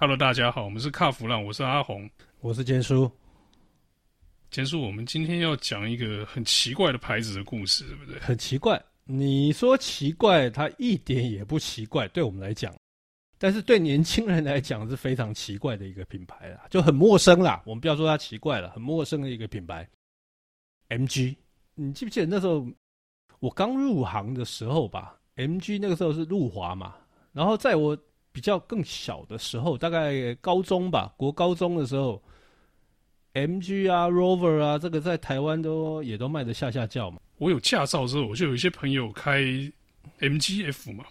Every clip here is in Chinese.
Hello，大家好，我们是卡弗朗，我是阿红，我是坚叔。坚叔，我们今天要讲一个很奇怪的牌子的故事，对不对？很奇怪，你说奇怪，它一点也不奇怪，对我们来讲，但是对年轻人来讲是非常奇怪的一个品牌啦，就很陌生啦。我们不要说它奇怪了，很陌生的一个品牌。MG，你记不记得那时候我刚入行的时候吧？MG 那个时候是路华嘛，然后在我比较更小的时候，大概高中吧，国高中的时候，MG 啊，Rover 啊，这个在台湾都也都卖的下下叫嘛。我有驾照之后，我就有一些朋友开 MGF 嘛，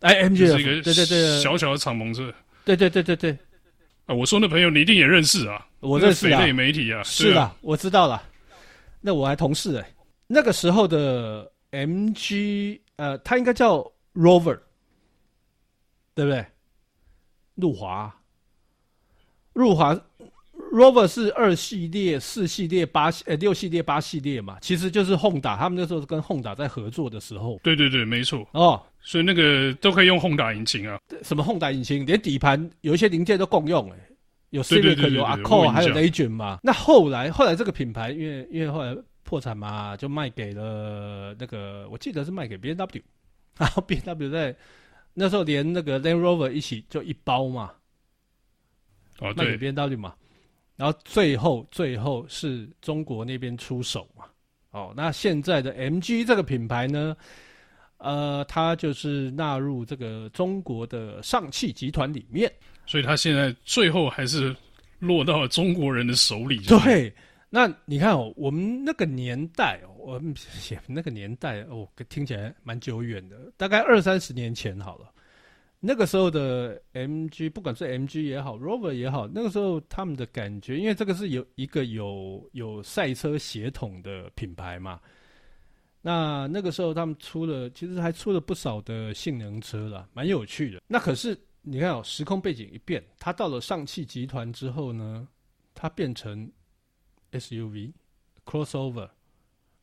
哎，MGF 是一个对对对小小的敞篷车，对对对对对。啊，我说那朋友你一定也认识啊，我认识啊，匪类媒体啊，是的，啊，我知道了。那我还同事哎，欸，那个时候的 MG，呃，它应该叫 Rover，对不对？路华，路华，Rover 是二系列、四系列、八系呃六系列、八系列嘛，其实就是 Honda，他们那时候是跟 Honda 在合作的时候。对对对，没错。哦，所以那个都可以用 Honda 引擎啊。什么 Honda 引擎，连底盘有一些零件都共用哎，欸。有 Civic 有 Accord 还有 Legend 嘛？那后来后来这个品牌，因为因为后来破产嘛，就卖给了那个，我记得是卖给 B N W，然后 B N W 在那时候连那个 Land Rover 一起就一包嘛，哦，卖给 BMW 嘛，然后最后最后是中国那边出手嘛，哦，那现在的 MG 这个品牌呢，呃，它就是纳入这个中国的上汽集团里面。所以它现在最后还是落到了中国人的手里。对，那你看哦，我们那个年代哦，我们 那个年代哦，听起来蛮久远的，大概二三十年前好了。那个时候的 MG，不管是 MG 也好，Rover 也好，那个时候他们的感觉，因为这个是有一个有有赛车血统的品牌嘛。那那个时候他们出了，其实还出了不少的性能车啦，蛮有趣的。那可是。你看哦，时空背景一变，它到了上汽集团之后呢，它变成 SUV crossover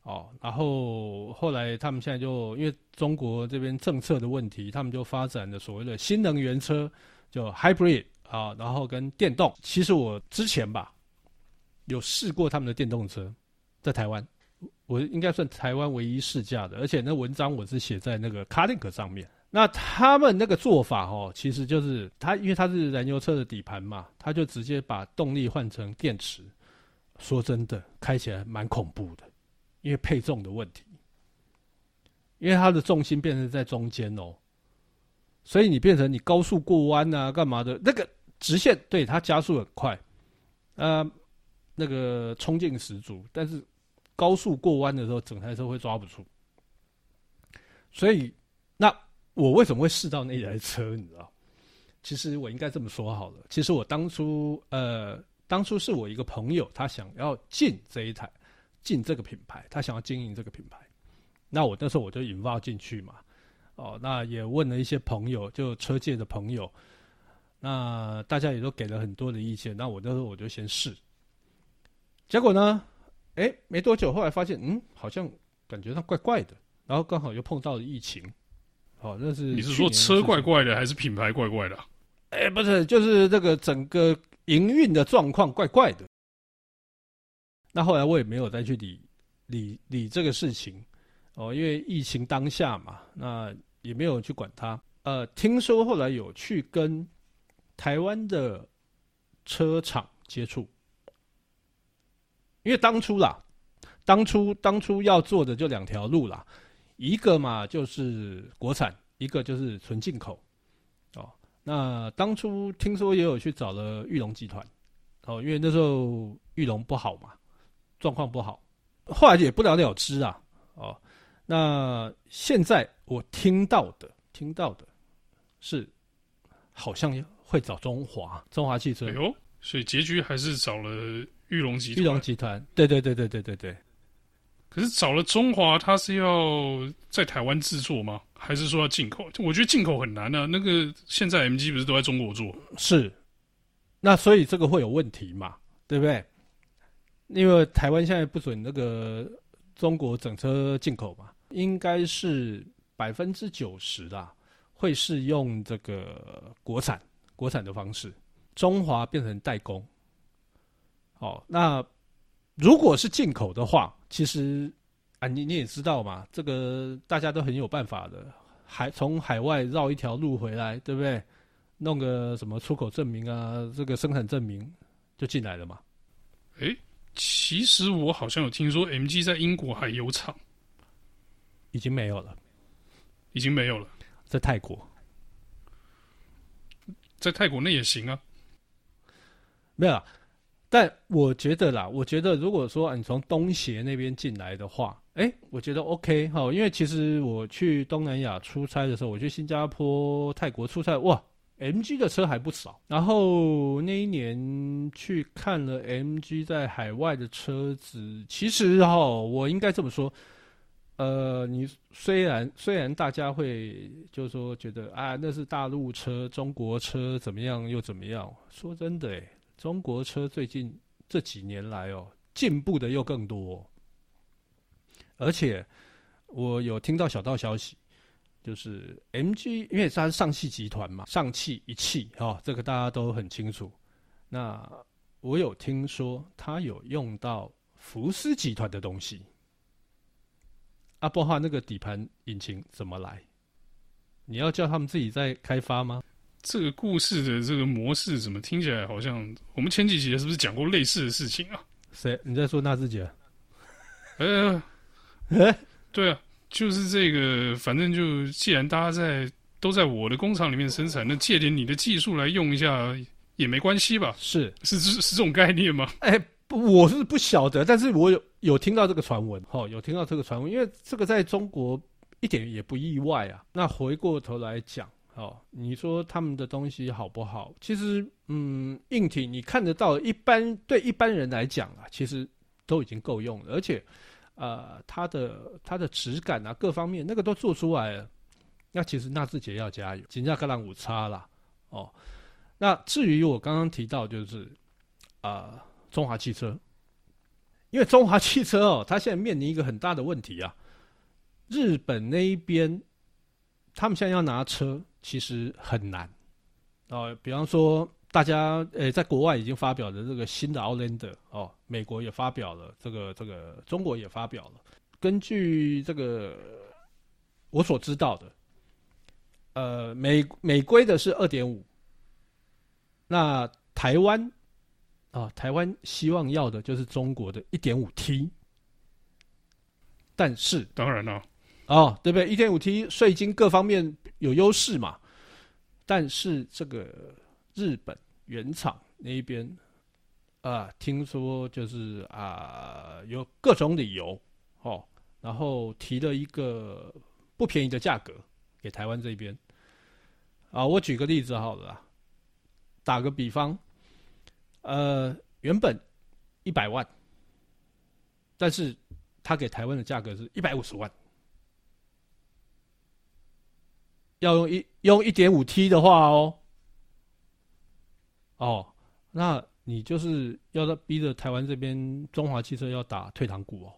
哦，然后后来他们现在就因为中国这边政策的问题，他们就发展了所谓的新能源车，就 hybrid 啊，然后跟电动。其实我之前吧有试过他们的电动车，在台湾，我应该算台湾唯一试驾的，而且那文章我是写在那个 Carlink 上面。那他们那个做法哦，其实就是他，因为他是燃油车的底盘嘛，他就直接把动力换成电池。说真的，开起来蛮恐怖的，因为配重的问题，因为它的重心变成在中间哦，所以你变成你高速过弯啊，干嘛的？那个直线对它加速很快，呃，那个冲劲十足，但是高速过弯的时候，整台车会抓不住，所以那。我为什么会试到那台车？你知道？其实我应该这么说好了。其实我当初，呃，当初是我一个朋友，他想要进这一台，进这个品牌，他想要经营这个品牌。那我那时候我就引爆进去嘛。哦，那也问了一些朋友，就车界的朋友，那大家也都给了很多的意见。那我那时候我就先试，结果呢，哎，没多久，后来发现，嗯，好像感觉上怪怪的。然后刚好又碰到了疫情。哦，那是你是说车怪怪的，还是品牌怪怪的？哎，不是，就是这个整个营运的状况怪怪的。那后来我也没有再去理理理这个事情哦，因为疫情当下嘛，那也没有去管它。呃，听说后来有去跟台湾的车厂接触，因为当初啦，当初当初要做的就两条路啦。一个嘛就是国产，一个就是纯进口，哦，那当初听说也有去找了玉龙集团，哦，因为那时候玉龙不好嘛，状况不好，后来也不了了之啊，哦，那现在我听到的，听到的是好像会找中华，中华汽车，哎呦，所以结局还是找了玉龙集团，玉龙集团，对对对对对对对。可是找了中华，他是要在台湾制作吗？还是说要进口？我觉得进口很难啊。那个现在 MG 不是都在中国做？是，那所以这个会有问题嘛？对不对？因为台湾现在不准那个中国整车进口嘛，应该是百分之九十啦，会是用这个国产国产的方式。中华变成代工。哦，那如果是进口的话，其实啊，你你也知道嘛，这个大家都很有办法的，海从海外绕一条路回来，对不对？弄个什么出口证明啊，这个生产证明就进来了嘛。诶，其实我好像有听说，MG 在英国还有厂，已经没有了，已经没有了，在泰国，在泰国那也行啊，没有。但我觉得啦，我觉得如果说你从东协那边进来的话，哎，我觉得 OK 哈，因为其实我去东南亚出差的时候，我去新加坡、泰国出差，哇，MG 的车还不少。然后那一年去看了 MG 在海外的车子，其实哈，我应该这么说，呃，你虽然虽然大家会就是说觉得啊，那是大陆车、中国车怎么样又怎么样，说真的诶中国车最近这几年来哦，进步的又更多，而且我有听到小道消息，就是 MG，因为它是上汽集团嘛，上汽一汽哦，这个大家都很清楚。那我有听说它有用到福斯集团的东西，阿波哈那个底盘引擎怎么来？你要叫他们自己在开发吗？这个故事的这个模式怎么听起来好像我们前几集是不是讲过类似的事情啊？谁？你在说纳智捷？呃，哎，对啊，就是这个，反正就既然大家在都在我的工厂里面生产，那借点你的技术来用一下也没关系吧？是是是是这种概念吗？哎，不，我是不晓得，但是我有有听到这个传闻，哈，有听到这个传闻，因为这个在中国一点也不意外啊。那回过头来讲。哦，你说他们的东西好不好？其实，嗯，硬体你看得到，一般对一般人来讲啊，其实都已经够用了，而且，呃，它的它的质感啊，各方面那个都做出来了。那其实纳智捷要加油，金价格兰五差啦。哦，那至于我刚刚提到，就是、呃，中华汽车，因为中华汽车哦，它现在面临一个很大的问题啊，日本那一边，他们现在要拿车。其实很难，哦，比方说大家诶，在国外已经发表的这个新的奥兰德哦，美国也发表了，这个这个中国也发表了。根据这个我所知道的，呃，美美规的是二点五，那台湾啊，台湾希望要的就是中国的一点五 T，但是当然了。哦对不对？一点五 T 税金各方面有优势嘛，但是这个日本原厂那一边啊，听说就是啊有各种理由哦，然后提了一个不便宜的价格给台湾这边啊。我举个例子好了，打个比方，呃，原本一百万，但是他给台湾的价格是一百五十万。要用一用一点五 T 的话哦，哦，那你就是要逼着台湾这边中华汽车要打退堂鼓哦。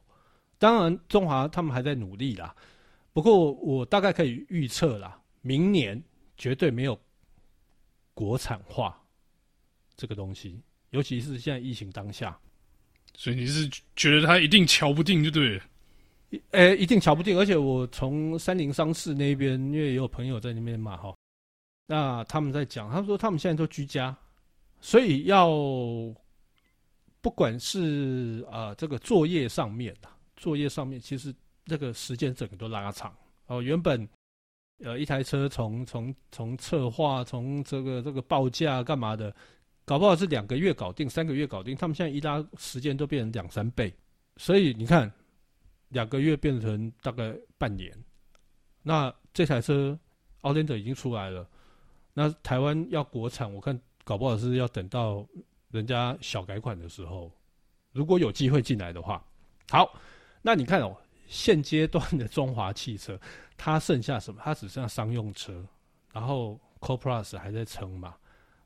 当然，中华他们还在努力啦。不过我大概可以预测啦，明年绝对没有国产化这个东西，尤其是现在疫情当下。所以你是觉得他一定瞧不定就对了。诶、一定瞧不定，而且我从三菱商事那边，因为也有朋友在那边嘛，哈，那他们在讲，他们说他们现在都居家，所以要不管是啊、这个作业上面的作业上面，其实这个时间整个都拉长哦。原本呃一台车从从从策划，从这个这个报价干嘛的，搞不好是两个月搞定，三个月搞定，他们现在一拉时间都变成两三倍，所以你看。两个月变成大概半年，那这台车奥兰德已经出来了，那台湾要国产，我看搞不好是要等到人家小改款的时候，如果有机会进来的话，好，那你看哦，现阶段的中华汽车，它剩下什么？它只剩下商用车，然后 Co Plus 还在撑嘛，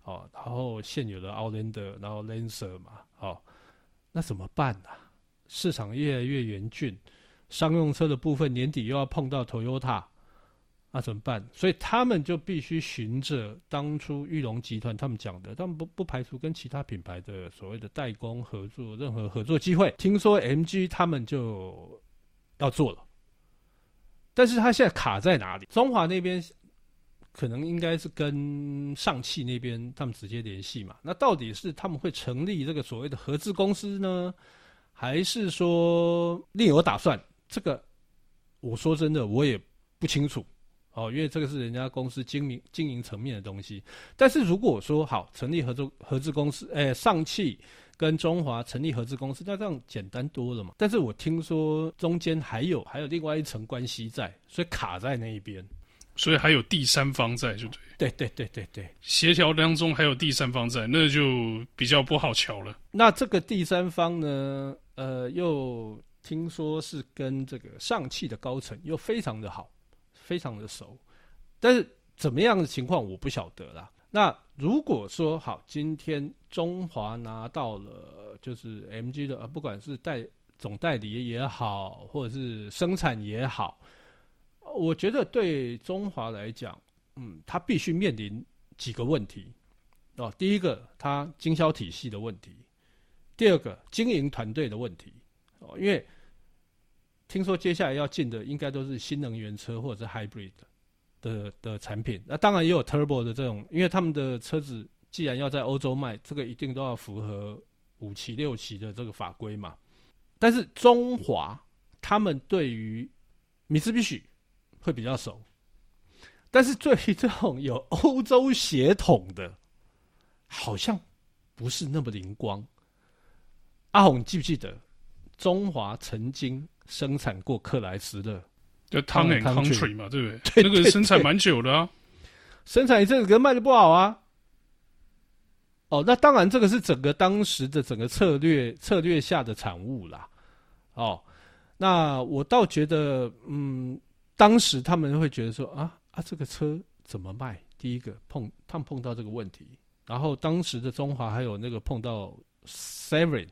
哦，然后现有的奥兰德，然后 Lancer 嘛，哦，那怎么办呢、啊？市场越来越严峻。商用车的部分年底又要碰到 Toyota，那怎么办？所以他们就必须循着当初裕隆集团他们讲的，他们不不排除跟其他品牌的所谓的代工合作，任何合作机会。听说 MG 他们就要做了，但是他现在卡在哪里？中华那边可能应该是跟上汽那边他们直接联系嘛？那到底是他们会成立这个所谓的合资公司呢，还是说另有打算？这个我说真的，我也不清楚。哦，因为这个是人家公司经营经营层面的东西。但是如果说好成立合作合资公司，哎，上汽跟中华成立合资公司，那这样简单多了嘛。但是我听说中间还有还有另外一层关系在，所以卡在那一边，所以还有第三方在，就对。对对对对对，协调当中还有第三方在，那就比较不好瞧了。那这个第三方呢，呃，又听说是跟这个上汽的高层又非常的好。非常的熟，但是怎么样的情况我不晓得啦。那如果说好，今天中华拿到了就是 MG 的，呃，不管是代总代理也好，或者是生产也好，我觉得对中华来讲，嗯，它必须面临几个问题哦。第一个，它经销体系的问题；第二个，经营团队的问题哦，因为。听说接下来要进的应该都是新能源车或者是 hybrid 的的，产品，那当然也有 turbo 的这种，因为他们的车子既然要在欧洲卖，这个一定都要符合五期六期的这个法规嘛。但是中华他们对于米兹比许会比较熟，但是对于这种有欧洲血统的，好像不是那么灵光。阿红，你记不记得中华曾经？生产过克莱斯勒，就 Town and Country 嘛，对不对？对，对，对，那个生产蛮久的啊，生产一阵子，可是卖的不好啊。哦，那当然，这个是整个当时的整个策略策略下的产物啦。哦，那我倒觉得，嗯，当时他们会觉得说啊啊，这个车怎么卖？第一个碰他们碰到这个问题，然后当时的中华还有那个碰到 Seven。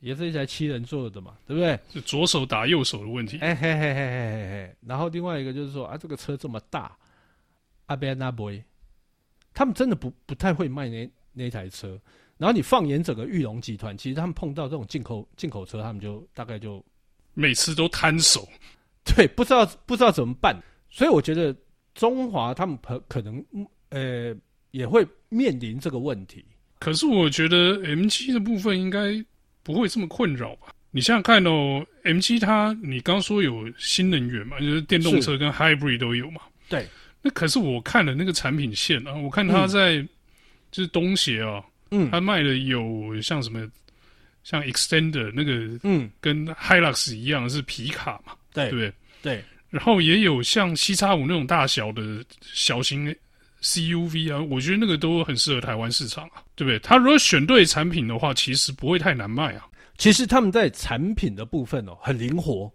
也是一台七人座的嘛，对不对？是左手打右手的问题。哎嘿嘿嘿嘿嘿嘿。然后另外一个就是说啊，这个车这么大，阿贝纳博，他们真的不不太会卖那那台车。然后你放眼整个玉龙集团，其实他们碰到这种进口进口车，他们就大概就每次都摊手，对，不知道不知道怎么办。所以我觉得中华他们可可能呃也会面临这个问题。可是我觉得 M 七的部分应该。不会这么困扰吧？你想想看哦，MG 它，你刚说有新能源嘛，就是电动车跟 Hybrid 都有嘛。对。那可是我看了那个产品线啊，我看它在、嗯、就是东协啊，嗯，它卖的有像什么，像 Extender 那个，嗯，跟 Hilux 一样是皮卡嘛，对，对不对？对。然后也有像 cx 五那种大小的小型 CUV 啊，我觉得那个都很适合台湾市场啊，对不对？他如果选对产品的话，其实不会太难卖啊。其实他们在产品的部分哦，很灵活，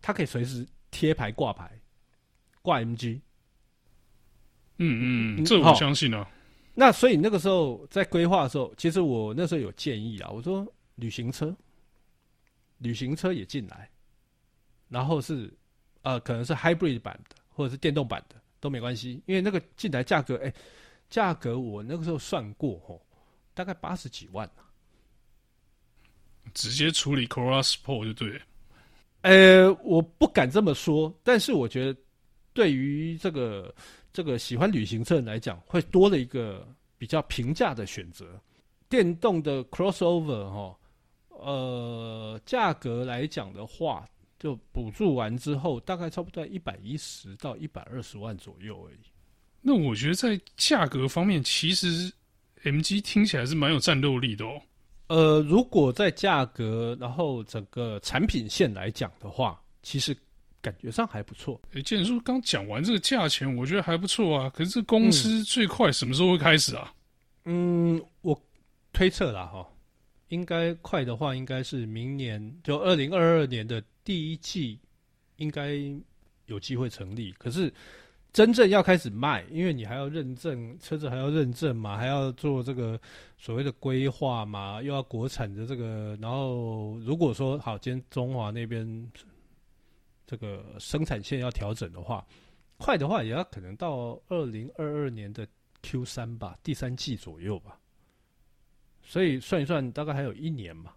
它可以随时贴牌挂牌，挂 MG。嗯嗯，这我相信啊。那所以那个时候在规划的时候，其实我那时候有建议啊，我说旅行车，旅行车也进来，然后是呃，可能是 hybrid 版的，或者是电动版的。都没关系，因为那个进来价格，哎、欸，价格我那个时候算过，哦，大概八十几万啊，直接处理 Corolla Sport 就对了。呃，我不敢这么说，但是我觉得对于这个这个喜欢旅行车人来讲，会多了一个比较平价的选择。电动的 Crossover 哈，呃，价格来讲的话。就补助完之后，大概差不多一百一十到一百二十万左右而已。那我觉得在价格方面，其实 MG 听起来是蛮有战斗力的哦。呃，如果在价格，然后整个产品线来讲的话，其实感觉上还不错。哎、欸，既然说刚讲完这个价钱，我觉得还不错啊。可是这公司最快什么时候会开始啊？嗯，我推测啦哈，应该快的话，应该是明年，就二零二二年的。第一季应该有机会成立，可是真正要开始卖，因为你还要认证车子，还要认证嘛，还要做这个所谓的规划嘛，又要国产的这个。然后如果说好，今天中华那边这个生产线要调整的话，快的话也要可能到二零二二年的 Q 三吧，第三季左右吧。所以算一算，大概还有一年嘛。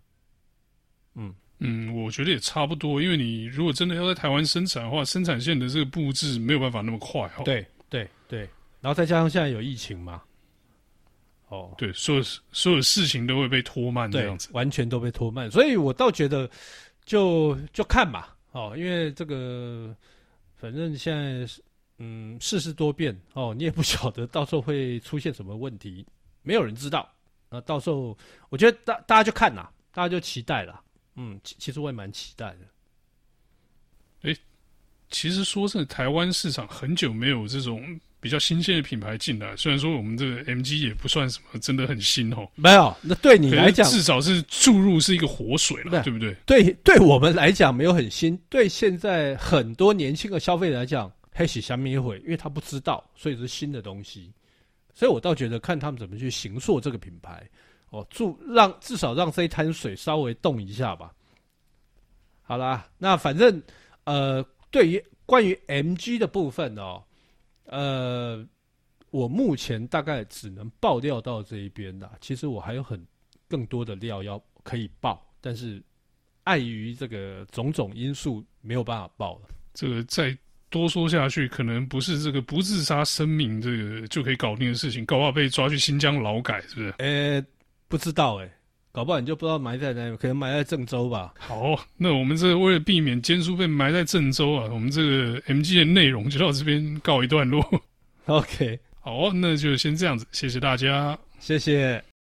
嗯嗯，我觉得也差不多，因为你如果真的要在台湾生产的话，生产线的这个布置没有办法那么快哦。对对对，然后再加上现在有疫情嘛。哦，对，所有所有事情都会被拖慢这样子，完全都被拖慢。所以我倒觉得就，就就看吧，哦，因为这个反正现在嗯世事多变哦，你也不晓得到时候会出现什么问题，没有人知道。那到时候我觉得大大家就看啦，大家就期待啦。嗯，其其实我也蛮期待的。诶，其实说是台湾市场很久没有这种。比较新鲜的品牌进来，虽然说我们这个 MG 也不算什么真的很新哦。没有，那对你来讲，至少是注入是一个活水了，对不对？对，对我们来讲没有很新，对现在很多年轻的消费者来讲，黑喜香米会，因为他不知道，所以是新的东西。所以我倒觉得看他们怎么去形塑这个品牌，哦，助让至少让这一滩水稍微动一下吧。好啦，那反正呃，对于关于 MG 的部分哦。呃，我目前大概只能爆料到这一边啦。其实我还有很更多的料要可以爆，但是碍于这个种种因素，没有办法爆了。这个再多说下去，可能不是这个不自杀声明这个就可以搞定的事情，搞不好被抓去新疆劳改，是不是？呃，不知道哎、欸，搞不好你就不知道埋在哪里，可能埋在郑州吧。好，那我们这为了避免坚叔被埋在郑州啊，我们这个 MG 的内容就到这边告一段落。OK，好，那就先这样子，谢谢大家，谢谢。